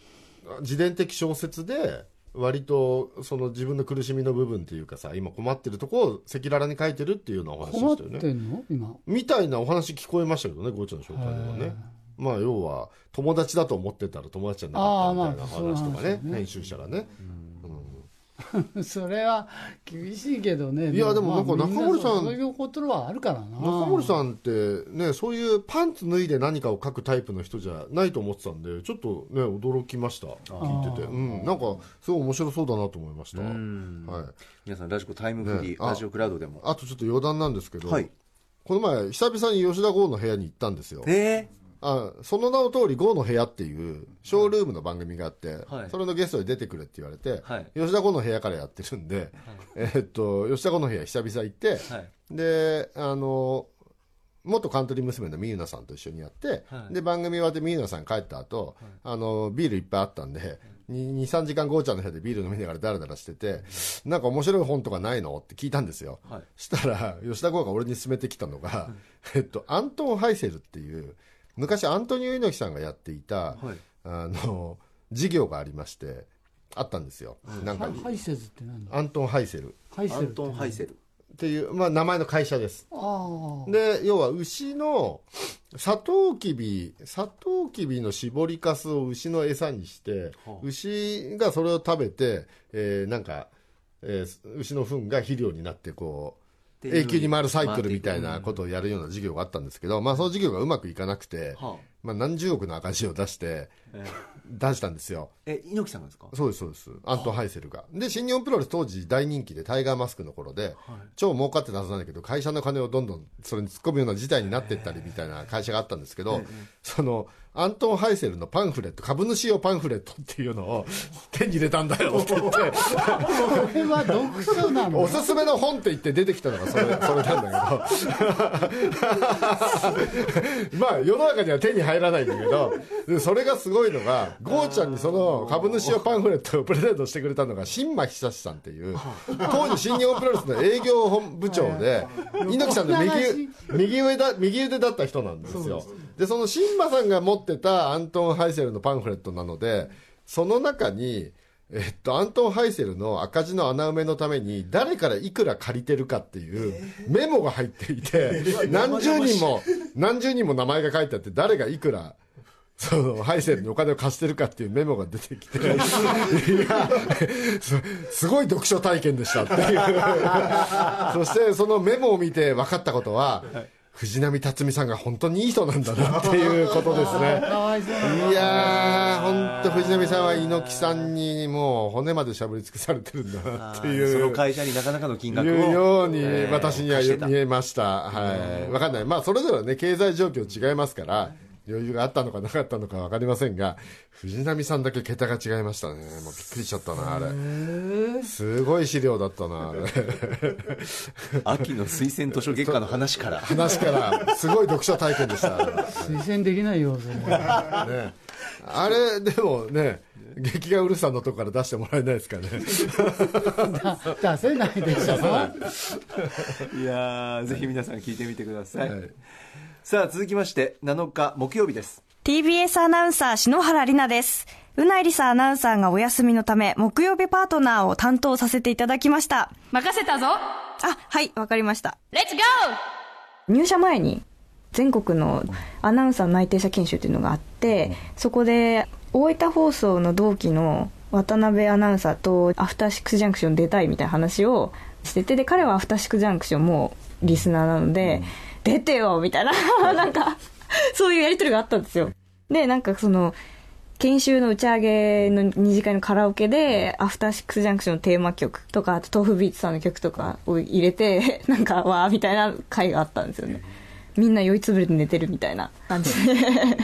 う自伝的小説で割とその自分の苦しみの部分っていうかさ今困ってるとこを赤裸々に書いてるっていうようなお話でしたよね。てんの？今？みたいなお話聞こえましたけどねゴーちゃんの紹介ではね。まあ要は友達だと思ってたら友達じゃなかったみたいなあーまあ話とかねそういう話ね。編集者がね、うん それは厳しいけどね。いやでもなんかまあ中森さんそういうことはあるからな。中森さんってねそういうパンツ脱いで何かを書くタイプの人じゃないと思ってたんでちょっとね驚きました。聞いてて。うん。なんかすごい面白そうだなと思いました。はい。皆さんラジコタイムフリー、ね。あラジオクラウドでも。あとちょっと余談なんですけど、はい。この前久々に吉田剛の部屋に行ったんですよ。えあその名の通り剛の部屋っていうショールームの番組があって、はい。それのゲストで出てくれって言われて、はい。吉田剛の部屋からやってるんで、えーっと吉田剛の部屋久々行って、であの元カントリー娘のミユナさんと一緒にやって、はい。で番組終わってミユナさん帰った後、あのビールいっぱいあったんで23時間ゴーちゃんの部屋でビール飲みながらダラダラしててなんか面白い本とかないのって聞いたんですよ、はい。したら吉田剛が俺に勧めてきたのが、えっと、アントン・ハイセルっていう昔アントニオ猪木さんがやっていた、はい。あの事業がありましてあったんですよ、なんか。ハイセズってなんだ？アントン・ハイセルハイセルってアントン・ハイセルっていう、まあ、名前の会社です。で要は牛のサトウキビサトウキビの搾りかすを牛の餌にして、はあ。牛がそれを食べて、えーなんか、えー牛の糞が肥料になってこう永久に回るサイクルみたいなことをやるような事業があったんですけど、まあ、その事業がうまくいかなくて、はあまあ、何十億の赤字を出してえ出したんですよ。ーえ猪木さんがですか？そうですそうです。アントン・ハイセルが。で新日本プロレス当時大人気でタイガーマスクの頃で、超儲かってたはずなんだけど会社の金をどんどんそれに突っ込むような事態になっていったりみたいな会社があったんですけど、そのアントン・ハイセルのパンフレット株主用パンフレットっていうのを 手に入れたんだよって言って。これは読書なの？おすすめの本って言って出てきたのがそれ それなんだけど。まあ世の中には手に入らないんだけど。でそれがすごいのがゴーちゃんにその株主用パンフレットをプレゼントしてくれたのが新間久志さんっていう当時新日本プロレスの営業本部長で猪木さんの右右上だ右腕だった人なんですよでその新間さんが持ってたアントン・ハイセルのパンフレットなのでその中にえっと、アントン・ハイセルの赤字の穴埋めのために誰からいくら借りてるかっていうメモが入っていて、何十人も、何十人も名前が書いてあって、誰がいくら、その、ハイセルにお金を貸してるかっていうメモが出てきて、いや、すすごい読書体験でしたっていう。そして、そのメモを見て分かったことは、藤波辰巳さんが本当にいい人なんだなっていうことですね。いやー、本当藤波さんは猪木さんにもう骨までしゃぶり尽くされてるんだなっていう。その会社になかなかの金額をいうようにえー私には見えました。はい。わかんない。まあ、それぞれね、経済状況違いますから、余裕があったのかなかったのかわかりませんが、藤波さんだけ桁が違いましたね。もうびっくりしちゃったな、あれ。すごい資料だったな、あれ。秋の推薦図書月間の話から話から、すごい読書体験でした。推薦できないよそれね、あれ、でもね、劇画ウルフさんのとこから出してもらえないですかね。出せないでしょ いやーぜひ皆さん聞いてみてください、はいさあ続きまして7日木曜日です TBS アナウンサー篠原里奈です。うないりさアナウンサーがお休みのため、木曜日パートナーを担当させていただきました。任せたぞあ、はい、わかりました。レッツゴ入社前に全国のアナウンサー内定者研修っていうのがあって、そこで大分放送の同期の渡辺アナウンサーとアフターシックスジャンクション出たいみたいな話をしてて、で、彼はアフターシックスジャンクションもリスナーなので、出てよみたいな、なんか、そういうやりとりがあったんですよ。で、なんかその、研修の打ち上げの二次会のカラオケで、アフターシックスジャンクションのテーマ曲とか、あと豆腐ビーツさんの曲とかを入れて、なんか、わーみたいな回があったんですよね。みんな酔いつぶれて寝てるみたいな感じで。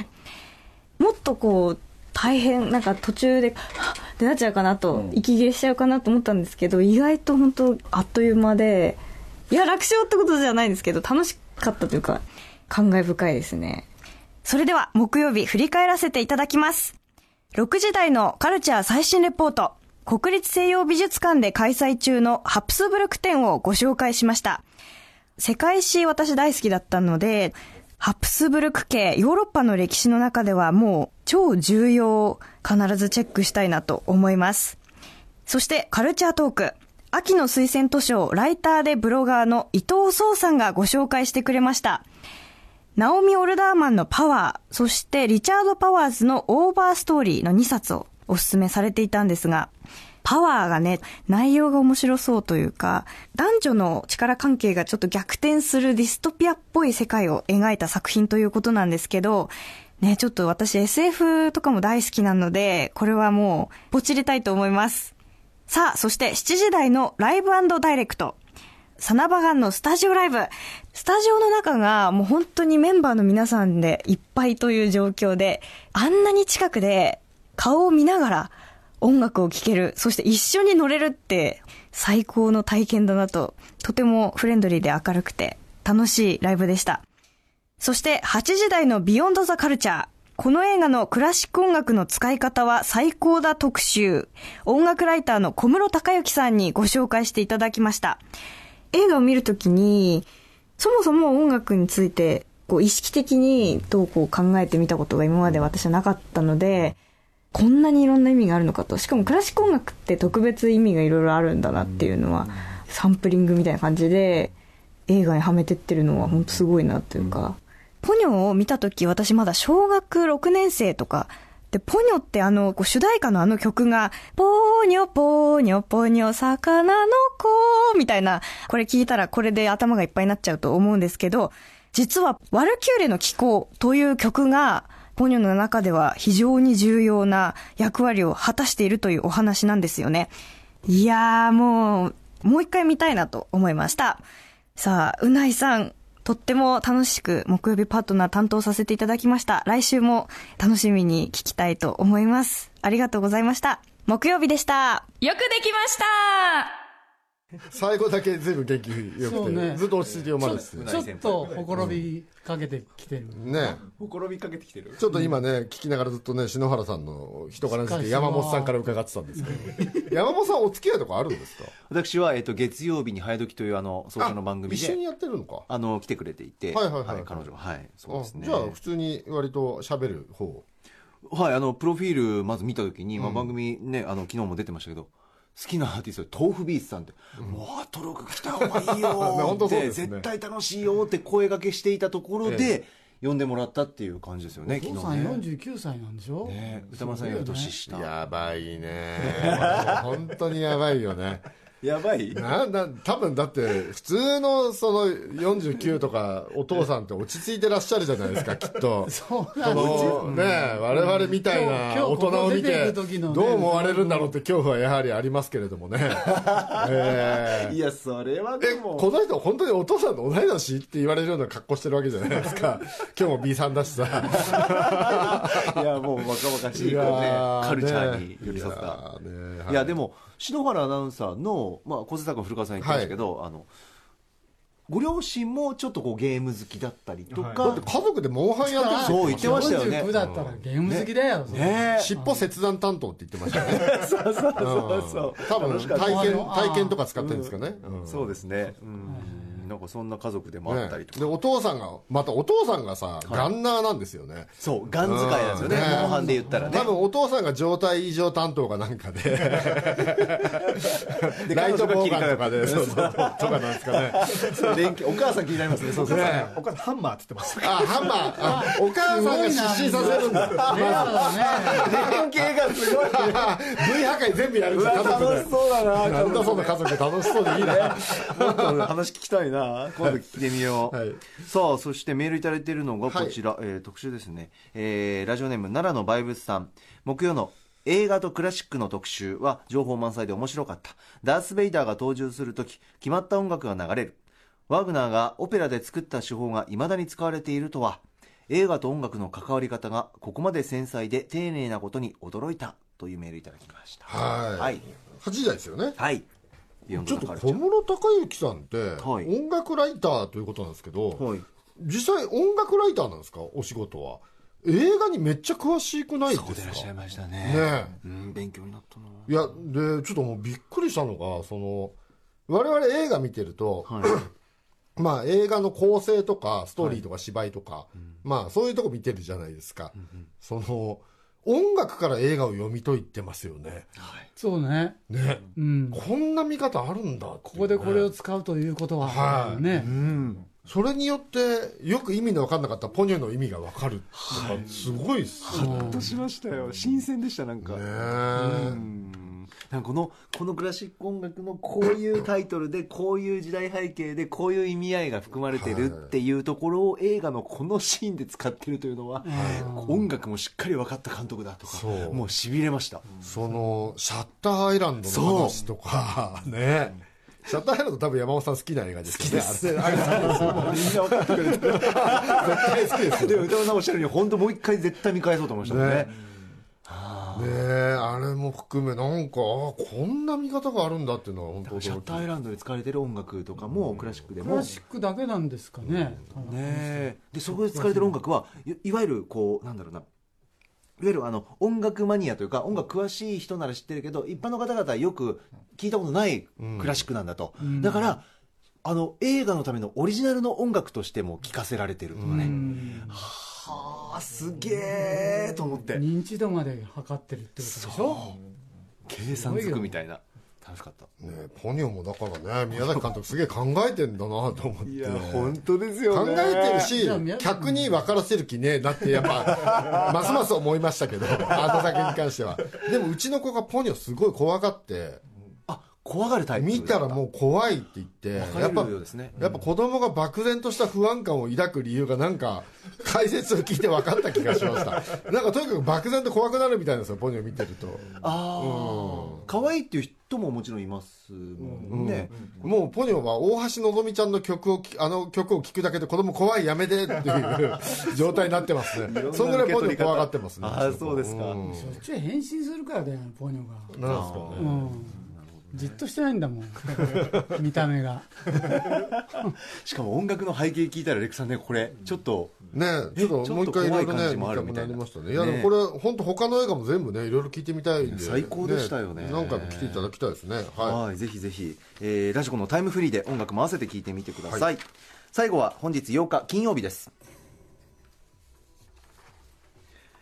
もっとこう、大変、なんか途中で、はっってなっちゃうかなと、息切れしちゃうかなと思ったんですけど、意外と本当あっという間で、いや、楽勝ってことじゃないんですけど、楽しかったというか、感慨深いですね。それでは、木曜日振り返らせていただきます。6時台のカルチャー最新レポート。国立西洋美術館で開催中のハプスブルク展をご紹介しました。世界史私大好きだったので、ハプスブルク系ヨーロッパの歴史の中ではもう超重要必ずチェックしたいなと思います。そしてカルチャートーク。秋の推薦図書をライターでブロガーの伊藤壮さんがご紹介してくれました。ナオミ・オルダーマンのパワー、そしてリチャード・パワーズのオーバーストーリーの2冊をお勧めされていたんですが、パワーがね、内容が面白そうというか、男女の力関係がちょっと逆転するディストピアっぽい世界を描いた作品ということなんですけど、ね、ちょっと私 SF とかも大好きなので、これはもう、ポチりたいと思います。さあ、そして7時台のライブダイレクト。サナバガンのスタジオライブ。スタジオの中がもう本当にメンバーの皆さんでいっぱいという状況で、あんなに近くで顔を見ながら音楽を聴ける、そして一緒に乗れるって最高の体験だなと、とてもフレンドリーで明るくて楽しいライブでした。そして8時台のビヨンドザカルチャー。この映画のクラシック音楽の使い方は最高だ特集。音楽ライターの小室孝之さんにご紹介していただきました。映画を見るときに、そもそも音楽について、こう意識的にどうこう考えてみたことが今まで私はなかったので、こんなにいろんな意味があるのかと。しかもクラシック音楽って特別意味がいろいろあるんだなっていうのは、サンプリングみたいな感じで、映画にはめてってるのは本当すごいなっていうか、ポニョを見たとき私まだ小学6年生とか、で、ポニョってあの、主題歌のあの曲が、ポーニョポーニョポニョ魚の子みたいな、これ聞いたらこれで頭がいっぱいになっちゃうと思うんですけど、実は、ワルキューレの気候という曲が、ポニョの中では非常に重要な役割を果たしているというお話なんですよね。いやーもう、もう一回見たいなと思いました。さあ、うないさん、とっても楽しく木曜日パートナー担当させていただきました。来週も楽しみに聞きたいと思います。ありがとうございました。木曜日でした。よくできました最後だけ全部元気よくて、ね。ずっと落ち着いて。読まれててちょっとほころびかけてきてる。ね。ほころびかけてきてる。ちょっと今ね、聞きながらずっとね、篠原さんの人柄について山本さんから伺ってたんですけど、山本さんお付き合いとかあるんですか？私は、えっと、月曜日に早時というあの早朝の番組で一緒にやってるのか？あの来てくれていて、はいはいはい彼女は。いそうですね。あじゃあ普通に割と喋る方。はいあのプロフィールまず見た時に、まあ、番組ねあの昨日も出てましたけど好きなアーティスト豆腐ビーツさんって「もうアートロック来た方がいいよ」っ て、ね。絶対楽しいよって声掛けしていたところで、呼んでもらったっていう感じですよねお父さん昨日ね。49歳なんでしょ？ね歌丸さんより年下。やばいね。本当にやばいよね。やばいな、な、多分だって、普通のその49とかお父さんって落ち着いてらっしゃるじゃないですか、きっと。そうなんですね我々みたいな今日大人を見ててる時のねどう思われるんだろうって恐怖はやはりありますけれどもね。えーいやそれはでえ、もこの人本当にお父さんと同い年って言われるような格好してるわけじゃないですか。今日も B さんだしさ。いやもう若々しいねカルチャーに寄り添ったいやーねいやでも篠原アナウンサーの、まあ、小瀬坂古川さん言ってましたけど、あのご両親もちょっとこうゲーム好きだったりとか、だって家族でモンハンやってるん。そう言ってましたよね。49だったらゲーム好きだよ。ね。え尻尾切断担当って言ってましたね。そうそうそうそう多分楽しかった。体験、体験とか使ってるんですかね。うん。そうですね、うん、なんかそんな家族でもあったりとか、ねでお父さんがまたお父さんがさ、ガンナーなんですよね。そうガン使いなんですよね。うん。モンハンで言ったらね。多分お父さんが状態異常担当かなんかで。でライトボーガンとかでそうそうとかなんですかね。お母さん気になりますね。そうそう。ねお母さんハンマーって言ってます。あハンマー。あお母さんが失神させるんだ。連携がすごい。V 破壊全部やるんですよ楽しそうだな。家族。楽しそうでいいな。もっと話聞きたいな今度聞いてみよう、はい。さあそしてメールいただいているのがこちら、えー特集ですね、えーラジオネーム奈良のバイブスさん。木曜の映画とクラシックの特集は情報満載で面白かった。ダース・ベイダーが登場するとき決まった音楽が流れる。ワグナーがオペラで作った手法が未だに使われているとは。映画と音楽の関わり方がここまで繊細で丁寧なことに驚いた。というメールいただきました。はい。はい、8時台ですよね。はい、ちょっと小室孝之さんってはい。音楽ライターということなんですけど、はい。実際音楽ライターなんですか？お仕事は。映画にめっちゃ詳しくないですか？そうでいらっしゃいましたね。ねうん勉強になったな。いやでちょっともうびっくりしたのがその我々映画見てると、はい。まあ映画の構成とかストーリーとか芝居とか、まあそういうとこ見てるじゃないですか、その音楽から映画を読み解いてますよね。そうね。ね、うん。こんな見方あるんだねここでこれを使うということは、はい。ね。それによってよく意味の分かんなかったポニョの意味が分かるとかすごいっすよねとしましたよ。新鮮でしたなんか。ねうん。なんかこのこのクラシック音楽のこういうタイトルでこういう時代背景でこういう意味合いが含まれてるっていうところを映画のこのシーンで使ってるというのは、音楽もしっかり分かった監督だとかもうしびれました、そのシャッターアイランドの話とかねシャッターアイランド多分山本さん好きな映画ですよね。好きです。あれあれ好きですみんな分かってくれてる絶対好きですよで歌尾さんおっしゃるように本当もう一回絶対見返そうと思いましたもんね。ね。ねえあれも含めなんかあこんな見方があるんだっていうのは本当シャッターアイランドで使われてる音楽とかもクラシックでも。クラシックだけなんですかね、ねえ。でそこで使われてる音楽はいいわゆるこうなんだろうないわゆるあの音楽マニアというか音楽詳しい人なら知ってるけど一般の方々はよく聞いたことないクラシックなんだと、だからあの映画のためのオリジナルの音楽としても聴かせられてるとかね、はあすげえと思って。認知度まで測ってるってことでしょ？計算づくみたいな楽しかった。ねえポニョもだからね宮崎監督すげえ考えてんだなと思って。いや本当ですよ考ねえてるし客に分からせる気ねえ。なってやっぱ ますます思いましたけどあの酒に関しては。でもうちの子がポニョすごい怖がってあ怖がるタイプ見たらもう怖いって言ってやっぱるようですね。やっぱ子供が漠然とした不安感を抱く理由がなんか解説を聞いて分かった気がしました。なんかとにかく漠然と怖くなるみたいなんですよポニョ見てると。ああ可愛いっていう人ももちろんいますもんね、もうポニョは大橋のぞみちゃんの曲をきあの曲を聴くだけで子供怖いやめてっていう状態になってますね。そんぐらいポニョ怖がってますね。あーそうですか。ん。そっちへ変身するからだよポニョが。なんですかね。うん。じっとしてないんだもん。見た目が。しかも音楽の背景聞いたらレクさんねこれちょっとねちょっともう一回いろいろね見たくなりましたね。いやでもこれ本当他の映画も全部ねいろいろ聞いてみたいんで。最高でしたよね。何回も来ていただきたいですね。ははい、ぜひぜひ、えーラジコのタイムフリーで音楽も合わせて聞いてみてください、最後は本日8日金曜日です。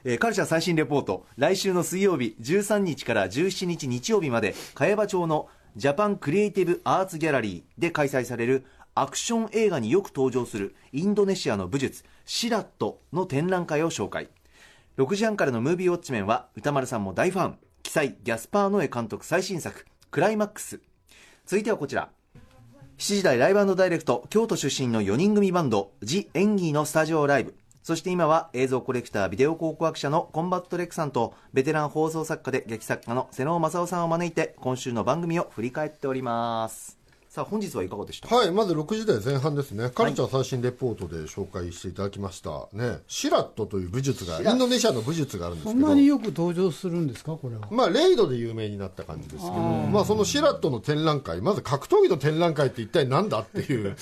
えーカルチャー最新レポート。来週の水曜日13日から17日日曜日まで茅場町のジャパンクリエイティブアーツギャラリーで開催されるアクション映画によく登場するインドネシアの武術シラットの展覧会を紹介。6時半からのムービーウォッチメンは宇多丸さんも大ファン。鬼才ギャスパー・ノエ監督最新作クライマックス。続いてはこちら。7時台ライブダイレクト京都出身の4人組バンドジ・エンジーのスタジオライブ。そして今は映像コレクタービデオ考古学者のコンバット RECさんとベテラン放送作家で劇作家の妹尾匡夫さんを招いて今週の番組を振り返っております。さあ本日はいかがでした？はいまず6時台前半ですね。カルチャー最新レポートで紹介していただきました。ねシラットという武術がインドネシアの武術があるんですけど。そんなによく登場するんですかこれは。まあ、レイドで有名になった感じですけど、まあ、そのシラットの展覧会、まず格闘技の展覧会って一体なんだっていう、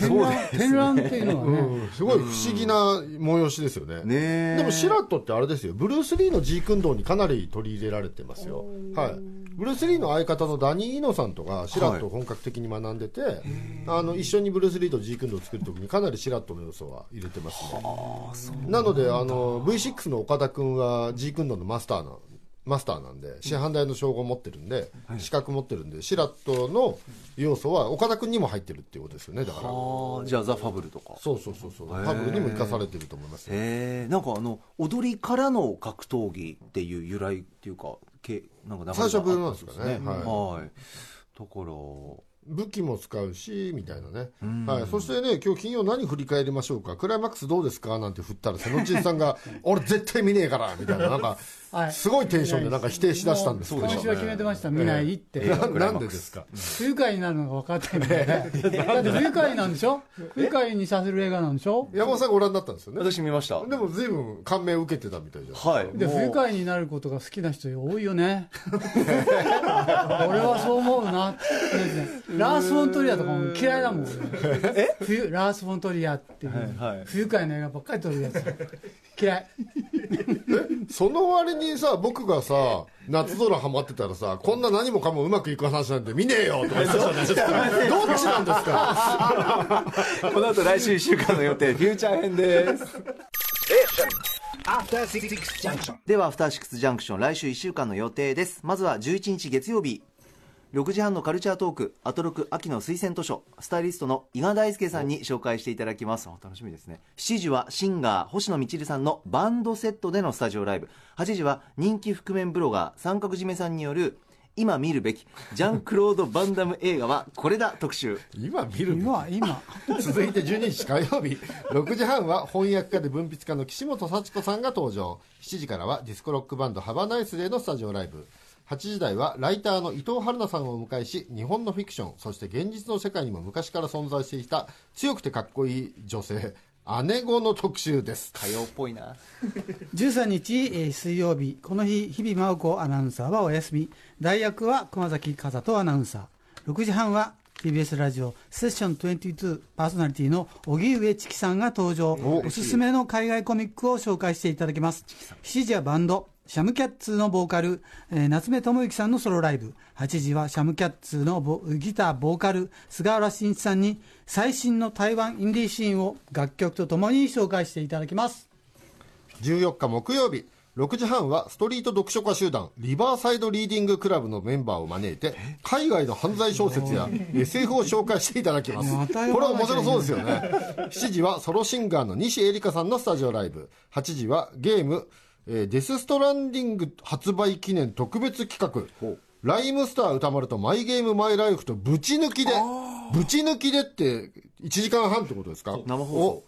展覧展覧っていうのはね、うんすごい不思議な催しですよね。ねえ。でもシラットってあれですよ、ブルース・リーのジークンドーにかなり取り入れられてますよ。はい。ブルース・リーの相方のダニー・イノさんとかシラットを本格的に学んでて、あの一緒にブルース・リーとジークンドーを作るときにかなりシラットの要素は入れてますね。なのであの V6 の岡田君はジークンドーのマスターなマスターなんで師範代の称号を持ってるんで、資格持ってるんでシラットの要素は岡田君にも入ってるっていうことですよねだから。じゃあザ・ファブルとか。そうそうそうそう。ファブルにも生かされてると思いますよ。へえんかあの踊りからの格闘技っていう由来っていうかけなんか最初はブルーなんですかね。はい。だから武器も使うしみたいなね、はい、そしてね今日金曜何振り返りましょうか。クライマックスどうですか？なんて振ったら瀬野千さんが「俺絶対見ねえから」みたいな。なんかはいすごいテンションでなんか否定しだしたんですけど今週は決めてました。見ないって、ななんでですか？不愉快になるのが分かってる んで、だって不愉快なんでしょ？不愉快にさせる映画なんでしょ？山本さんがご覧になったんですよね？私見ました。でも随分感銘を受けてたみたいじゃんはい。で不愉快になることが好きな人多いよね。俺はそう思うなラース・フォントリアとかも嫌いだもん。俺冬ラース・フォントリアっていう、不愉快な映画ばっかり撮るやつ。嫌い その割にさ僕がさ夏空ハマってたらさこんな何もかもうまくいく話なんて見ねえよとか言ってたじゃないですかどっちなんですか？この後来週1週間の予定フューチャー編です。ではアフターシックスジャンクション来週1週間の予定です。まずは11日月曜日6時半のカルチャートークアトロク秋の推薦図書スタイリストの伊賀大輔さんに紹介していただきます。お楽しみですね。7時はシンガー星野みちるさんのバンドセットでのスタジオライブ。8時は人気覆面ブロガー三角締めさんによる今見るべきジャンクロード・バンダム映画はこれだ特集。今見るべき？今今。続いて12日火曜日。6時半は翻訳家で文筆家の岸本佐知子さんが登場。7時からはディスコロックバンドハバナイスデーのスタジオライブ8時台はライターの伊藤春奈さんをお迎えし日本のフィクションそして現実の世界にも昔から存在していた強くてかっこいい女性姉御の特集です。火曜っぽいな。13日、えー水曜日この日日比麻音子アナウンサーはお休み。代役は熊崎風斗アナウンサー。6時半は TBS ラジオセッション22パーソナリティの荻上チキさんが登場。おすすめの海外コミックを紹介していただきます。7時はバンドシャムキャッツのボーカル、えー夏目智之さんのソロライブ。8時はシャムキャッツのボギターボーカル菅原慎一さんに最新の台湾インディーシーンを楽曲とともに紹介していただきます。14日木曜日6時半はストリート読書家集団リバーサイドリーディングクラブのメンバーを招いて海外の犯罪小説や SF を紹介していただきます。これは面白そうですよね。7時はソロシンガーの西エリカさんのスタジオライブ。8時はゲーム、えーデスストランディング発売記念特別企画。ライムスター歌丸とマイゲームマイライフとぶち抜きでぶち抜きでって1時間半ってことですか？生放送。お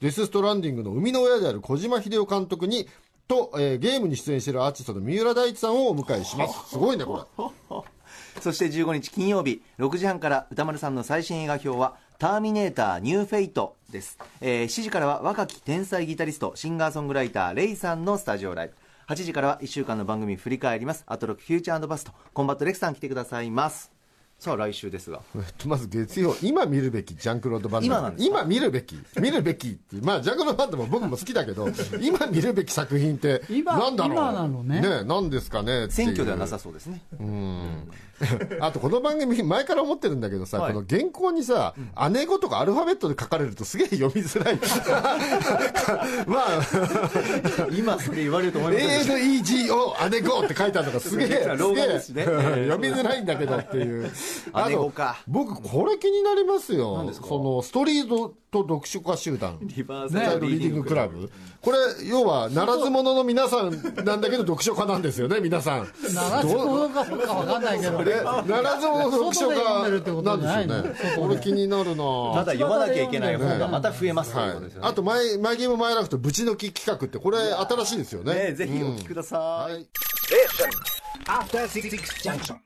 デス・ストランディングの生みの親である小島秀夫監督にと、えーゲームに出演しているアーティストの三浦大知さんをお迎えします。すごいねこれ。そして15日金曜日6時半から宇多丸さんの最新映画評は「ターミネーターニューフェイト」です、えー7時からは若き天才ギタリストシンガーソングライターレイさんのスタジオライブ。8時からは1週間の番組振り返ります。アトロックフューチャー＆パストコンバット RECさん来てくださいます。さあ来週ですが。えっとまず月曜今見るべきジャン＝クロード・ヴァン・ダム。今なんですか？今見るべき。見るべきってまあジャン＝クロード・ヴァン・ダムも僕も好きだけど 今見るべき作品って今なんだろう？今なのね。ねなんですかね選挙ではなさそうですね あとこの番組前から思ってるんだけどさ、はい。この原稿にさ、姉子とかアルファベットで書かれるとすげえ読みづらい。まあ、今それ言われると思います ANEGO 姉子って書いてあるのがすげえ、すげえ老眼ですね。読みづらいんだけどっていう。あと姉子か。僕これ気になりますよ。そのストリートと読書家集団。リバーサイドリーディングクラブ。これ要はならず者の皆さんなんだけど読書家なんですよね皆さん。ならず者かどうかわかんないけどえならず者の読書家ことなんですよね。これ気になるな。ただ読まなきゃいけない本がまた増えますとい。うことですよね。あとマイマイゲームマイラフとぶち抜き企画ってこれ新しいですよね。ねぜひお聞きください、はい。After Six Junction.